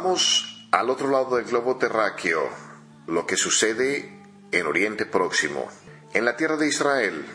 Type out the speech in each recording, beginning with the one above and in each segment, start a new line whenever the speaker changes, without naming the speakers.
Vamos al otro lado del globo terráqueo, lo que sucede en Oriente Próximo. En la tierra de Israel,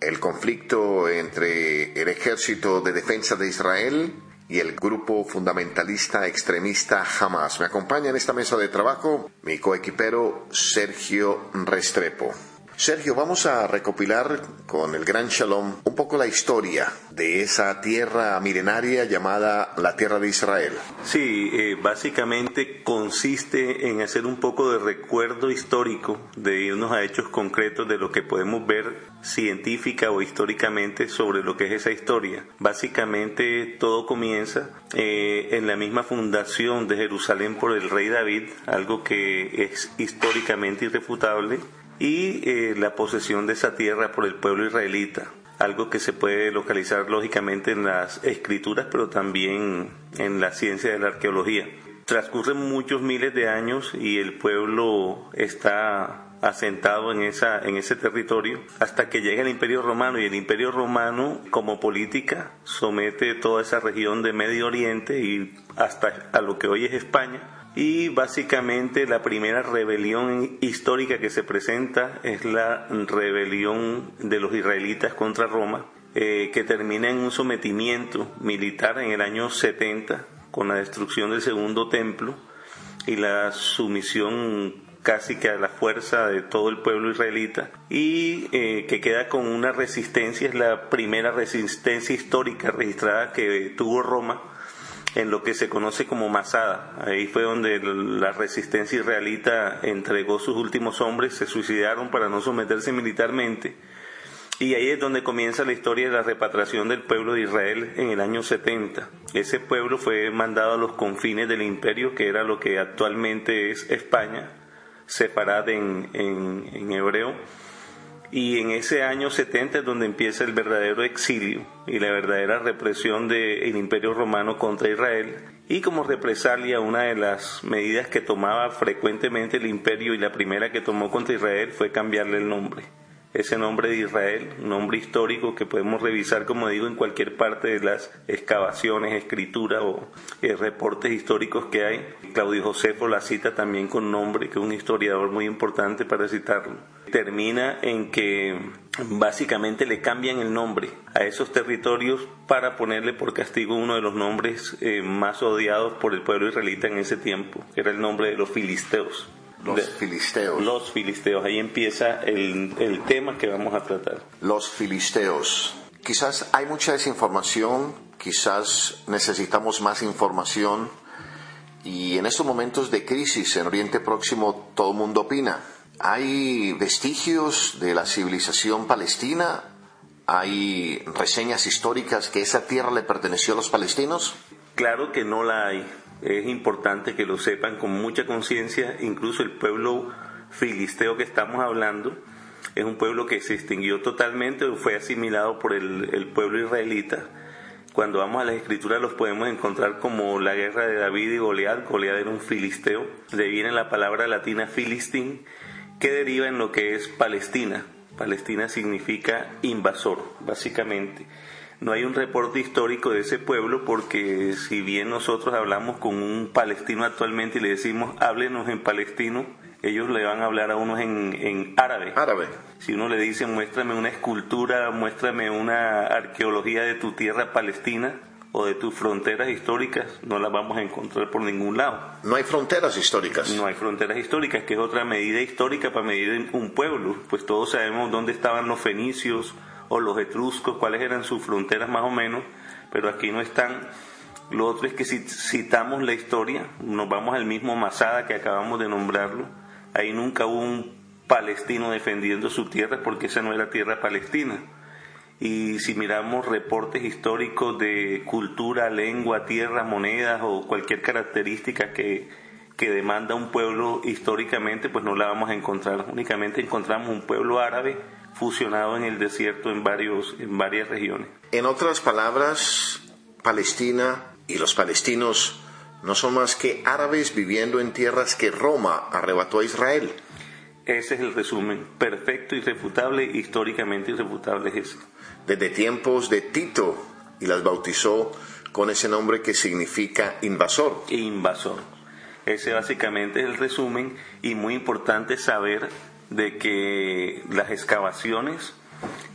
el conflicto entre el ejército de defensa de Israel y el grupo fundamentalista extremista Hamas. Me acompaña en esta mesa de trabajo mi coequipero Sergio Restrepo. Sergio, vamos a recopilar con el Gran Shalom un poco la historia de esa tierra milenaria llamada la tierra de Israel.
Sí, eh, básicamente consiste en hacer un poco de recuerdo histórico, de irnos a hechos concretos de lo que podemos ver científica o históricamente sobre lo que es esa historia. Básicamente todo comienza eh, en la misma fundación de Jerusalén por el rey David, algo que es históricamente irrefutable y eh, la posesión de esa tierra por el pueblo israelita, algo que se puede localizar lógicamente en las escrituras, pero también en la ciencia de la arqueología. Transcurren muchos miles de años y el pueblo está asentado en, esa, en ese territorio hasta que llega el Imperio Romano y el Imperio Romano como política somete toda esa región de Medio Oriente y hasta a lo que hoy es España y básicamente la primera rebelión histórica que se presenta es la rebelión de los israelitas contra Roma, eh, que termina en un sometimiento militar en el año 70 con la destrucción del segundo templo y la sumisión casi que a la fuerza de todo el pueblo israelita. Y eh, que queda con una resistencia, es la primera resistencia histórica registrada que tuvo Roma en lo que se conoce como Masada. Ahí fue donde la resistencia israelita entregó sus últimos hombres, se suicidaron para no someterse militarmente. Y ahí es donde comienza la historia de la repatriación del pueblo de Israel en el año 70. Ese pueblo fue mandado a los confines del imperio, que era lo que actualmente es España, separada en, en, en hebreo y en ese año 70 es donde empieza el verdadero exilio y la verdadera represión del Imperio Romano contra Israel. Y como represalia, una de las medidas que tomaba frecuentemente el imperio y la primera que tomó contra Israel fue cambiarle el nombre ese nombre de Israel, un nombre histórico que podemos revisar, como digo, en cualquier parte de las excavaciones, escrituras o eh, reportes históricos que hay. Claudio Josefo la cita también con nombre, que es un historiador muy importante para citarlo. Termina en que básicamente le cambian el nombre a esos territorios para ponerle por castigo uno de los nombres eh, más odiados por el pueblo israelita en ese tiempo, que era el nombre de los filisteos.
Los filisteos.
Los filisteos. Ahí empieza el, el tema que vamos a tratar.
Los filisteos. Quizás hay mucha desinformación, quizás necesitamos más información y en estos momentos de crisis en Oriente Próximo todo el mundo opina. ¿Hay vestigios de la civilización palestina? ¿Hay reseñas históricas que esa tierra le perteneció a los palestinos?
Claro que no la hay es importante que lo sepan con mucha conciencia, incluso el pueblo filisteo que estamos hablando es un pueblo que se extinguió totalmente o fue asimilado por el, pueblo israelita. Cuando vamos a las escrituras los podemos encontrar como la guerra de David y Goliat. Goliat era un filisteo. De ahí viene la palabra latina filistín, que deriva en lo que es Palestina. Palestina significa invasor, básicamente. No hay un reporte histórico de ese pueblo porque si bien nosotros hablamos con un palestino actualmente y le decimos háblenos en palestino, ellos le van a hablar a unos en, en árabe.
Árabe.
Si uno le dice muéstrame una escultura, muéstrame una arqueología de tu tierra palestina, o de tus fronteras históricas no las vamos a encontrar por ningún lado.
No hay fronteras históricas.
No hay fronteras históricas, que es otra medida histórica para medir un pueblo. Pues todos sabemos dónde estaban los fenicios, o los etruscos, cuáles eran sus fronteras más o menos, pero aquí no están. Lo otro es que si citamos la historia, nos vamos al mismo Masada que acabamos de nombrarlo, ahí nunca hubo un palestino defendiendo su tierra porque esa no era tierra palestina. Y si miramos reportes históricos de cultura, lengua, tierra, monedas o cualquier característica que, que demanda un pueblo históricamente, pues no la vamos a encontrar. Únicamente encontramos un pueblo árabe fusionado en el desierto en, varios, en varias regiones.
En otras palabras, Palestina y los palestinos no son más que árabes viviendo en tierras que Roma arrebató a Israel.
Ese es el resumen, perfecto, irrefutable, históricamente irrefutable es eso.
Desde tiempos de Tito y las bautizó con ese nombre que significa invasor.
Invasor. Ese básicamente es el resumen y muy importante saber de que las excavaciones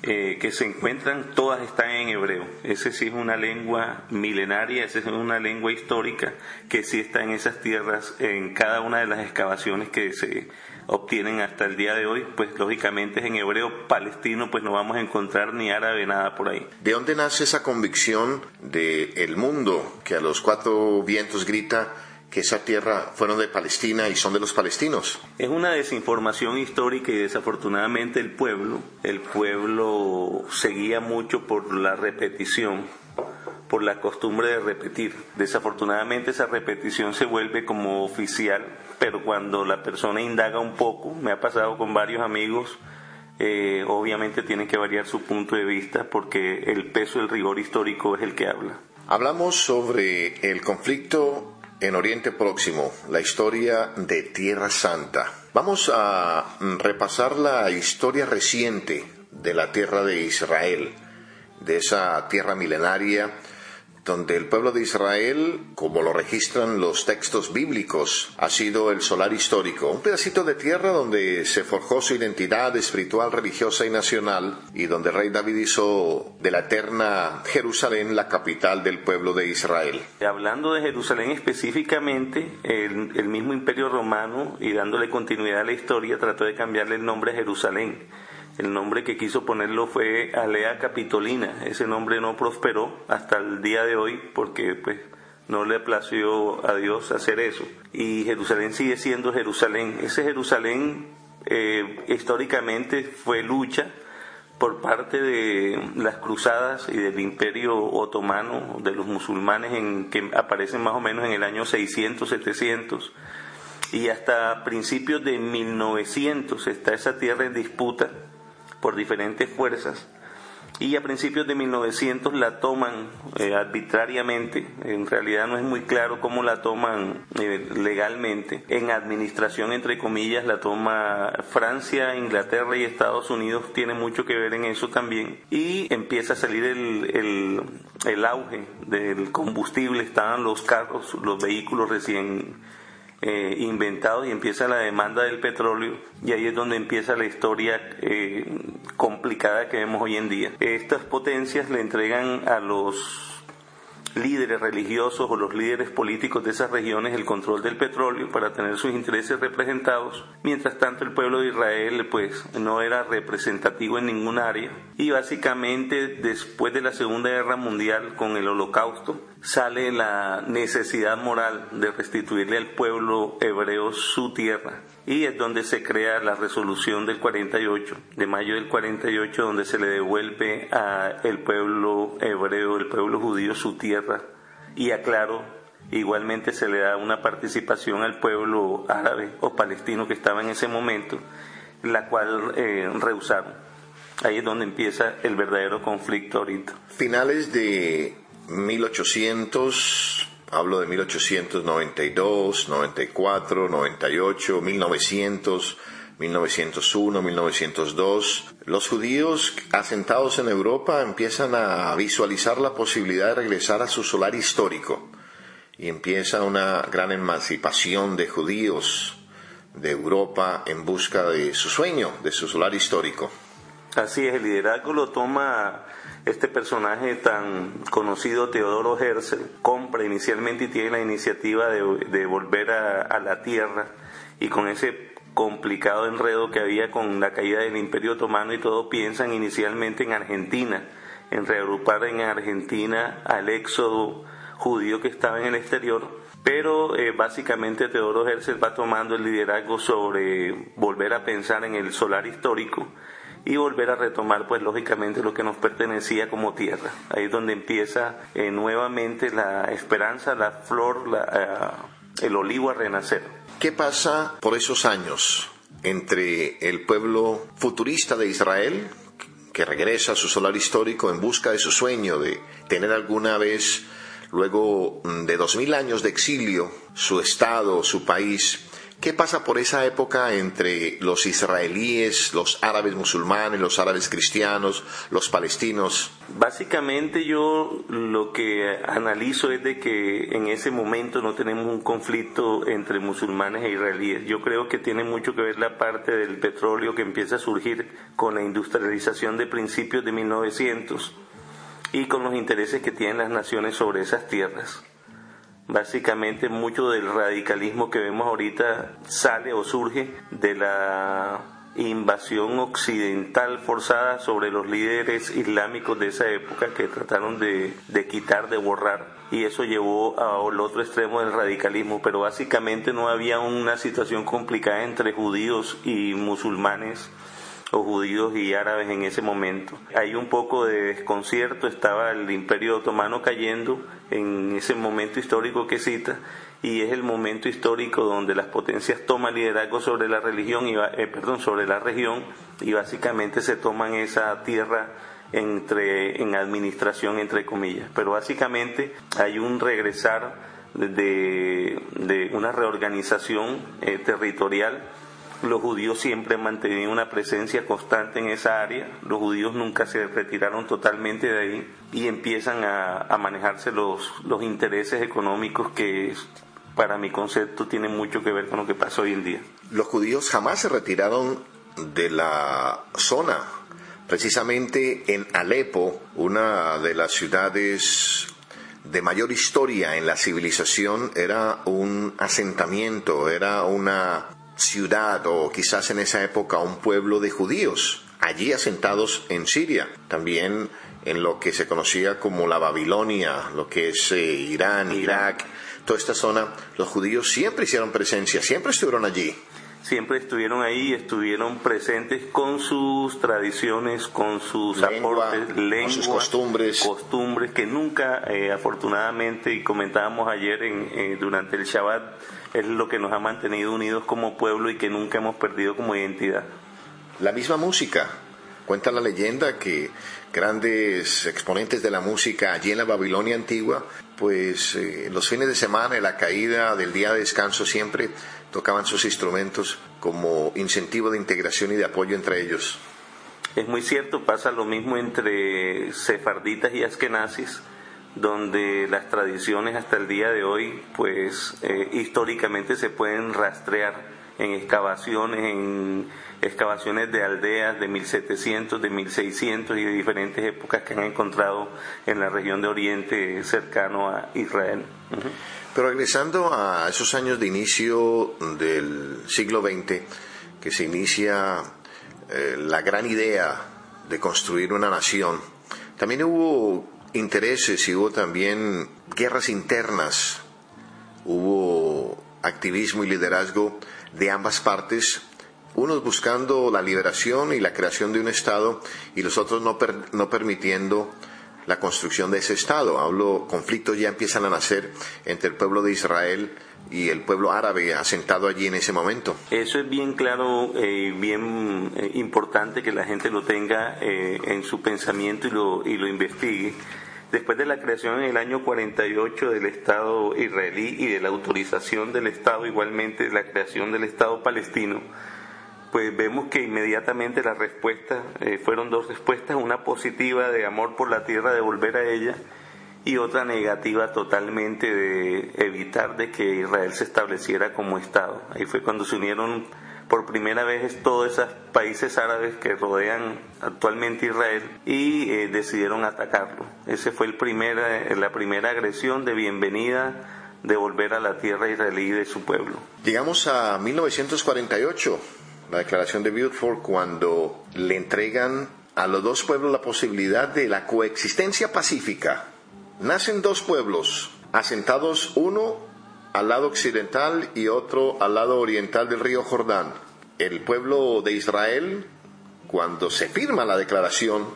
eh, que se encuentran, todas están en hebreo. Ese sí es una lengua milenaria, esa es una lengua histórica que sí está en esas tierras, en cada una de las excavaciones que se obtienen hasta el día de hoy, pues lógicamente es en hebreo palestino, pues no vamos a encontrar ni árabe, nada por ahí.
¿De dónde nace esa convicción de el mundo que a los cuatro vientos grita que esa tierra fueron de Palestina y son de los palestinos.
Es una desinformación histórica y desafortunadamente el pueblo, el pueblo seguía mucho por la repetición, por la costumbre de repetir. Desafortunadamente esa repetición se vuelve como oficial, pero cuando la persona indaga un poco, me ha pasado con varios amigos, eh, obviamente tienen que variar su punto de vista porque el peso, el rigor histórico es el que habla.
Hablamos sobre el conflicto en Oriente Próximo, la historia de Tierra Santa. Vamos a repasar la historia reciente de la tierra de Israel, de esa tierra milenaria donde el pueblo de Israel, como lo registran los textos bíblicos, ha sido el solar histórico, un pedacito de tierra donde se forjó su identidad espiritual, religiosa y nacional, y donde el rey David hizo de la eterna Jerusalén la capital del pueblo de Israel.
Hablando de Jerusalén específicamente, el, el mismo imperio romano, y dándole continuidad a la historia, trató de cambiarle el nombre a Jerusalén el nombre que quiso ponerlo fue Alea Capitolina. Ese nombre no prosperó hasta el día de hoy porque pues no le plació a Dios hacer eso. Y Jerusalén sigue siendo Jerusalén. Ese Jerusalén eh, históricamente fue lucha por parte de las cruzadas y del imperio otomano, de los musulmanes en, que aparecen más o menos en el año 600, 700. Y hasta principios de 1900 está esa tierra en disputa por diferentes fuerzas. Y a principios de 1900 la toman eh, arbitrariamente, en realidad no es muy claro cómo la toman eh, legalmente, en administración entre comillas la toma Francia, Inglaterra y Estados Unidos, tiene mucho que ver en eso también, y empieza a salir el, el, el auge del combustible, estaban los carros, los vehículos recién eh, inventados y empieza la demanda del petróleo y ahí es donde empieza la historia eh, complicada que vemos hoy en día. Estas potencias le entregan a los líderes religiosos o los líderes políticos de esas regiones el control del petróleo para tener sus intereses representados. Mientras tanto el pueblo de Israel pues no era representativo en ningún área y básicamente después de la Segunda Guerra Mundial con el Holocausto sale la necesidad moral de restituirle al pueblo hebreo su tierra y es donde se crea la resolución del 48, de mayo del 48, donde se le devuelve al pueblo hebreo, el pueblo judío, su tierra. Y aclaro, igualmente se le da una participación al pueblo árabe o palestino que estaba en ese momento, la cual eh, rehusaron. Ahí es donde empieza el verdadero conflicto ahorita.
Finales de 1800 Hablo de 1892, 94, 98, 1900, 1901, 1902. Los judíos asentados en Europa empiezan a visualizar la posibilidad de regresar a su solar histórico y empieza una gran emancipación de judíos de Europa en busca de su sueño, de su solar histórico.
Así es, el liderazgo lo toma este personaje tan conocido, Teodoro Herzl, compra inicialmente y tiene la iniciativa de, volver a, la tierra y con ese complicado enredo que había con la caída del Imperio Otomano y todo piensan inicialmente en Argentina, en reagrupar en Argentina al éxodo judío que estaba en el exterior, pero eh, básicamente Teodoro Herzl va tomando el liderazgo sobre volver a pensar en el solar histórico y volver a retomar pues lógicamente lo que nos pertenecía como tierra. Ahí es donde empieza eh, nuevamente la esperanza, la flor, eh, el olivo a renacer.
¿Qué pasa por esos años entre el pueblo futurista de Israel, que regresa a su solar histórico en busca de su sueño de tener alguna vez, luego mm, de dos mil años de exilio, su estado, su país, ¿Qué pasa por esa época entre los israelíes, los árabes musulmanes, los árabes cristianos, los palestinos?
Básicamente yo lo que analizo es de que en ese momento no tenemos un conflicto entre musulmanes e israelíes. Yo creo que tiene mucho que ver la parte del petróleo que empieza a surgir con la industrialización de principios de 1900 y con los intereses que tienen las naciones sobre esas tierras. Básicamente mucho del radicalismo que vemos ahorita sale o surge de la invasión occidental forzada sobre los líderes islámicos de esa época que trataron de, quitar, de borrar. Y eso llevó al otro extremo del radicalismo, pero básicamente no había una situación complicada entre judíos y musulmanes o judíos y árabes en ese momento. Hay un poco de desconcierto, estaba el imperio otomano cayendo en ese momento histórico que cita y es el momento histórico donde las potencias toman liderazgo sobre la religión y eh, perdón sobre la región y básicamente se toman esa tierra entre en administración entre comillas pero básicamente hay un regresar de, de una reorganización eh, territorial los judíos siempre han mantenido una presencia constante en esa área, los judíos nunca se retiraron totalmente de ahí y empiezan a, manejarse los, los intereses económicos que para mi concepto tienen mucho que ver con lo que pasa hoy en día.
Los judíos jamás se retiraron de la zona. Precisamente en Alepo, una de las ciudades de mayor historia en la civilización, era un asentamiento, era una ciudad o quizás en esa época un pueblo de judíos, allí asentados en Siria, también en lo que se conocía como la Babilonia, lo que es eh, Irán, Irak, toda esta zona, los judíos siempre hicieron presencia, siempre estuvieron allí.
Siempre estuvieron ahí, estuvieron presentes con sus tradiciones, con sus aportes, lenguas, sus
costumbres.
costumbres que nunca, eh, afortunadamente, y comentábamos ayer en, eh, durante el Shabbat, es lo que nos ha mantenido unidos como pueblo y que nunca hemos perdido como identidad.
La misma música. Cuenta la leyenda que grandes exponentes de la música allí en la Babilonia antigua, pues eh, los fines de semana, en la caída del día de descanso, siempre tocaban sus instrumentos como incentivo de integración y de apoyo entre ellos.
Es muy cierto, pasa lo mismo entre sefarditas y askenazis donde las tradiciones hasta el día de hoy, pues eh, históricamente se pueden rastrear en excavaciones, en excavaciones de aldeas de 1700, de 1600 y de diferentes épocas que han encontrado en la región de Oriente cercano a Israel.
Pero regresando a esos años de inicio del siglo XX, que se inicia eh, la gran idea de construir una nación, también hubo intereses y hubo también guerras internas, hubo activismo y liderazgo de ambas partes, unos buscando la liberación y la creación de un Estado y los otros no, no permitiendo la construcción de ese Estado. Hablo, conflictos ya empiezan a nacer entre el pueblo de Israel y el pueblo árabe asentado allí en ese momento.
Eso es bien claro eh, bien eh, importante que la gente lo tenga eh, en su pensamiento y lo, y lo investigue Después de la creación en el año 48 del Estado israelí y de la autorización del Estado igualmente de la creación del Estado palestino, pues vemos que inmediatamente las respuestas eh, fueron dos respuestas, una positiva de amor por la tierra, de volver a ella, y otra negativa totalmente de evitar de que Israel se estableciera como Estado. Ahí fue cuando se unieron por primera vez todos esos países árabes que rodean actualmente Israel y eh, decidieron atacarlo. Esa fue el primer, eh, la primera agresión de bienvenida de volver a la tierra israelí de su pueblo.
Llegamos a 1948, la declaración de Beaufort, cuando le entregan a los dos pueblos la posibilidad de la coexistencia pacífica. Nacen dos pueblos, asentados uno al lado occidental y otro al lado oriental del río Jordán. El pueblo de Israel, cuando se firma la declaración,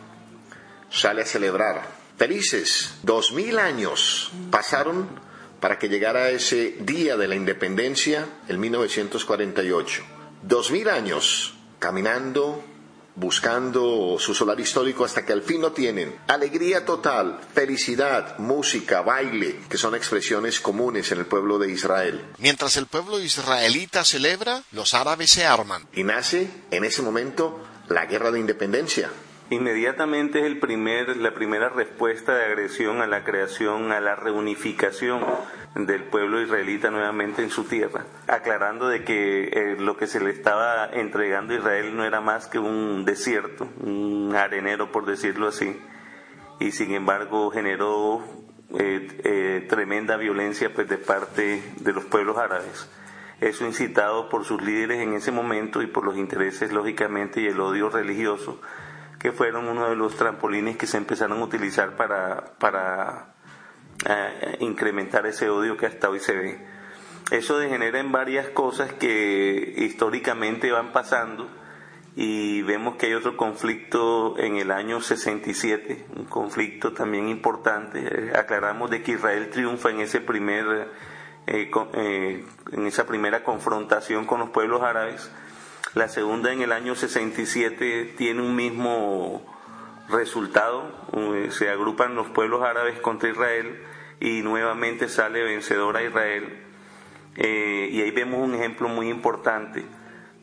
sale a celebrar. Felices, dos mil años pasaron para que llegara ese día de la independencia, el 1948. Dos mil años caminando, buscando su solar histórico hasta que al fin lo tienen. Alegría total, felicidad, música, baile, que son expresiones comunes en el pueblo de Israel.
Mientras el pueblo israelita celebra, los árabes se arman.
Y nace en ese momento la guerra de independencia.
Inmediatamente es el primer, la primera respuesta de agresión a la creación, a la reunificación del pueblo israelita nuevamente en su tierra, aclarando de que eh, lo que se le estaba entregando a Israel no era más que un desierto, un arenero por decirlo así, y sin embargo generó eh, eh, tremenda violencia pues, de parte de los pueblos árabes. Eso incitado por sus líderes en ese momento y por los intereses lógicamente y el odio religioso que fueron uno de los trampolines que se empezaron a utilizar para, para eh, incrementar ese odio que hasta hoy se ve. Eso degenera en varias cosas que históricamente van pasando y vemos que hay otro conflicto en el año 67, un conflicto también importante. Eh, aclaramos de que Israel triunfa en ese primer eh, en esa primera confrontación con los pueblos árabes la segunda en el año 67 tiene un mismo resultado. Se agrupan los pueblos árabes contra Israel y nuevamente sale vencedora Israel. Eh, y ahí vemos un ejemplo muy importante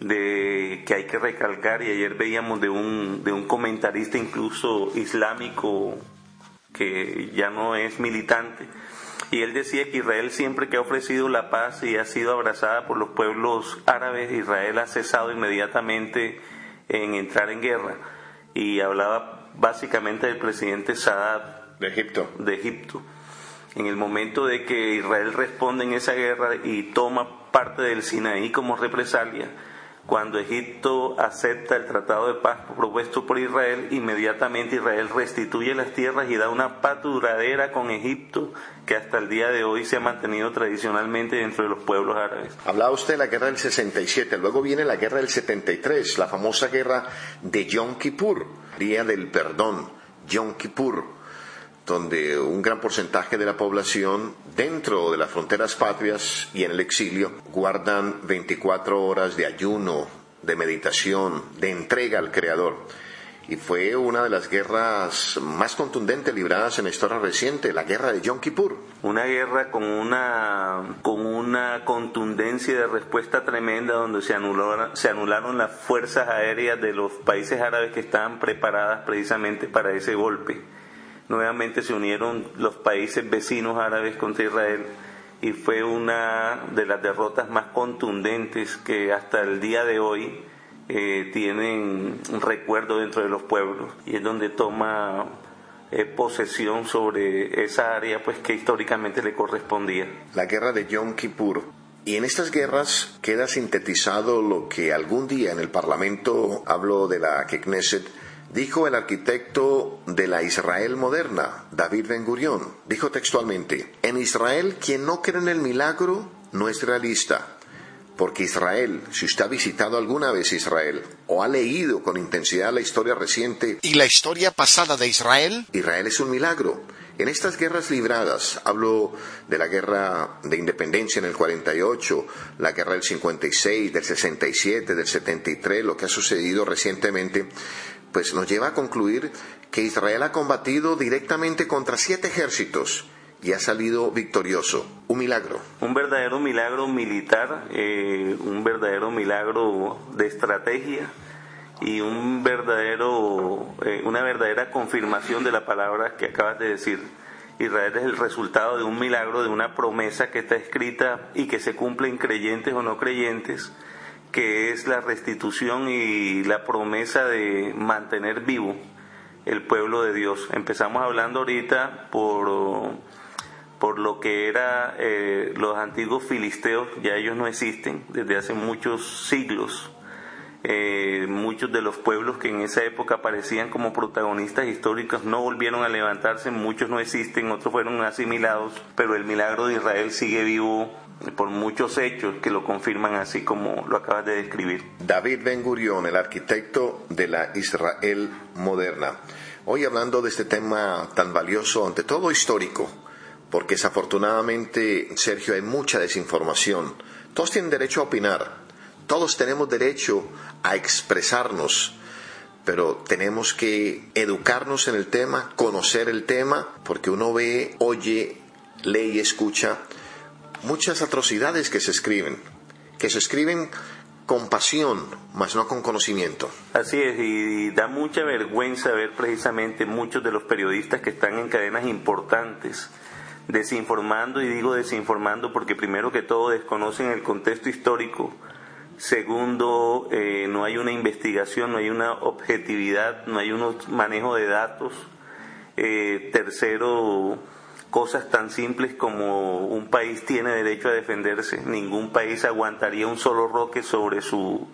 de que hay que recalcar y ayer veíamos de un, de un comentarista incluso islámico que ya no es militante y él decía que Israel siempre que ha ofrecido la paz y ha sido abrazada por los pueblos árabes, Israel ha cesado inmediatamente en entrar en guerra. Y hablaba básicamente del presidente Sadat
de Egipto.
De Egipto. En el momento de que Israel responde en esa guerra y toma parte del Sinaí como represalia, cuando Egipto acepta el tratado de paz propuesto por Israel, inmediatamente Israel restituye las tierras y da una paz duradera con Egipto que hasta el día de hoy se ha mantenido tradicionalmente dentro de los pueblos árabes.
Hablaba usted de la guerra del 67, luego viene la guerra del 73, la famosa guerra de Yom Kippur, Día del Perdón, Yom Kippur donde un gran porcentaje de la población dentro de las fronteras patrias y en el exilio guardan 24 horas de ayuno, de meditación, de entrega al Creador. Y fue una de las guerras más contundentes libradas en la historia reciente, la guerra de Yom Kippur.
Una guerra con una, con una contundencia de respuesta tremenda donde se anularon, se anularon las fuerzas aéreas de los países árabes que estaban preparadas precisamente para ese golpe nuevamente se unieron los países vecinos árabes contra Israel y fue una de las derrotas más contundentes que hasta el día de hoy eh, tienen un recuerdo dentro de los pueblos y es donde toma eh, posesión sobre esa área pues que históricamente le correspondía.
La guerra de Yom Kippur. Y en estas guerras queda sintetizado lo que algún día en el Parlamento habló de la Knesset Dijo el arquitecto de la Israel moderna, David Ben Gurion, dijo textualmente, en Israel quien no cree en el milagro no es realista, porque Israel, si usted ha visitado alguna vez Israel o ha leído con intensidad la historia reciente
y la historia pasada de Israel,
Israel es un milagro. En estas guerras libradas, hablo de la guerra de independencia en el 48, la guerra del 56, del 67, del 73, lo que ha sucedido recientemente, pues nos lleva a concluir que Israel ha combatido directamente contra siete ejércitos y ha salido victorioso. Un milagro.
Un verdadero milagro militar, eh, un verdadero milagro de estrategia y un verdadero, eh, una verdadera confirmación de la palabra que acabas de decir. Israel es el resultado de un milagro, de una promesa que está escrita y que se cumple en creyentes o no creyentes que es la restitución y la promesa de mantener vivo el pueblo de Dios. Empezamos hablando ahorita por, por lo que era eh, los antiguos filisteos, ya ellos no existen desde hace muchos siglos. Eh, muchos de los pueblos que en esa época aparecían como protagonistas históricos no volvieron a levantarse, muchos no existen, otros fueron asimilados, pero el milagro de Israel sigue vivo por muchos hechos que lo confirman así como lo acabas de describir.
David Ben Gurion, el arquitecto de la Israel moderna. Hoy hablando de este tema tan valioso, ante todo histórico, porque desafortunadamente, Sergio, hay mucha desinformación. Todos tienen derecho a opinar, todos tenemos derecho a expresarnos, pero tenemos que educarnos en el tema, conocer el tema, porque uno ve, oye, lee y escucha muchas atrocidades que se escriben, que se escriben con pasión, mas no con conocimiento.
Así es, y da mucha vergüenza ver precisamente muchos de los periodistas que están en cadenas importantes desinformando, y digo desinformando porque primero que todo desconocen el contexto histórico, segundo, eh, no hay una investigación, no hay una objetividad, no hay un manejo de datos, eh, tercero, cosas tan simples como un país tiene derecho a defenderse, ningún país aguantaría un solo roque sobre su,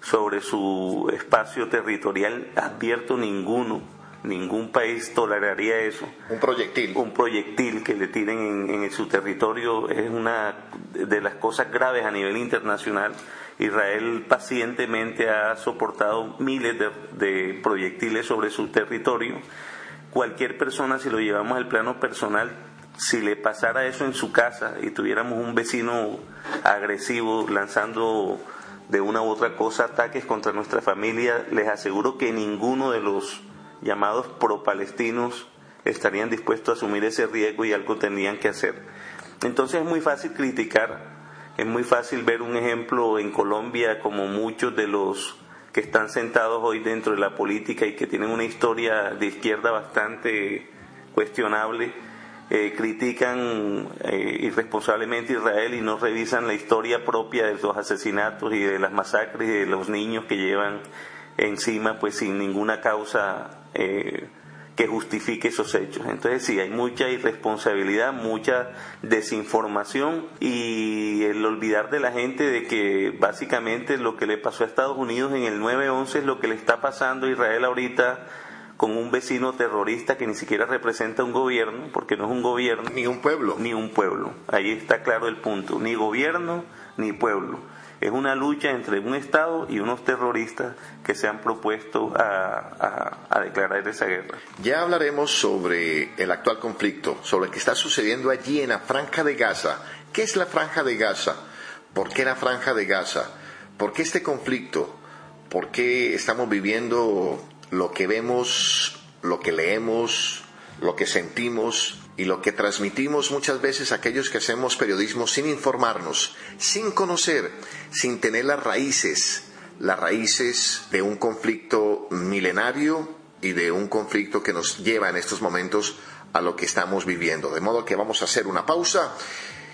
sobre su espacio territorial, advierto ninguno, ningún país toleraría eso.
Un proyectil.
Un proyectil que le tiren en, su territorio es una de las cosas graves a nivel internacional. Israel pacientemente ha soportado miles de, de proyectiles sobre su territorio cualquier persona, si lo llevamos al plano personal, si le pasara eso en su casa y tuviéramos un vecino agresivo lanzando de una u otra cosa ataques contra nuestra familia, les aseguro que ninguno de los llamados pro-palestinos estarían dispuestos a asumir ese riesgo y algo tendrían que hacer. Entonces es muy fácil criticar, es muy fácil ver un ejemplo en Colombia como muchos de los que están sentados hoy dentro de la política y que tienen una historia de izquierda bastante cuestionable, eh, critican eh, irresponsablemente Israel y no revisan la historia propia de los asesinatos y de las masacres y de los niños que llevan encima pues sin ninguna causa eh, que justifique esos hechos. Entonces sí, hay mucha irresponsabilidad, mucha desinformación y el olvidar de la gente de que básicamente lo que le pasó a Estados Unidos en el 9-11 es lo que le está pasando a Israel ahorita con un vecino terrorista que ni siquiera representa un gobierno, porque no es un gobierno.
Ni un pueblo.
Ni un pueblo. Ahí está claro el punto. Ni gobierno ni pueblo es una lucha entre un Estado y unos terroristas que se han propuesto a, declarar esa guerra.
Ya hablaremos sobre el actual conflicto, sobre lo que está sucediendo allí en la Franja de Gaza. ¿Qué es la Franja de Gaza? ¿Por qué la Franja de Gaza? ¿Por qué este conflicto? ¿Por qué estamos viviendo lo que vemos, lo que leemos, lo que sentimos y lo que transmitimos muchas veces a aquellos que hacemos periodismo sin informarnos, sin conocer, sin tener las raíces, las raíces de un conflicto milenario y de un conflicto que nos lleva en estos momentos a lo que estamos viviendo. De modo que vamos a hacer una pausa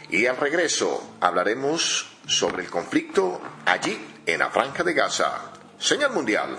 y al regreso hablaremos sobre el conflicto allí en la Franja de Gaza. Señal Mundial.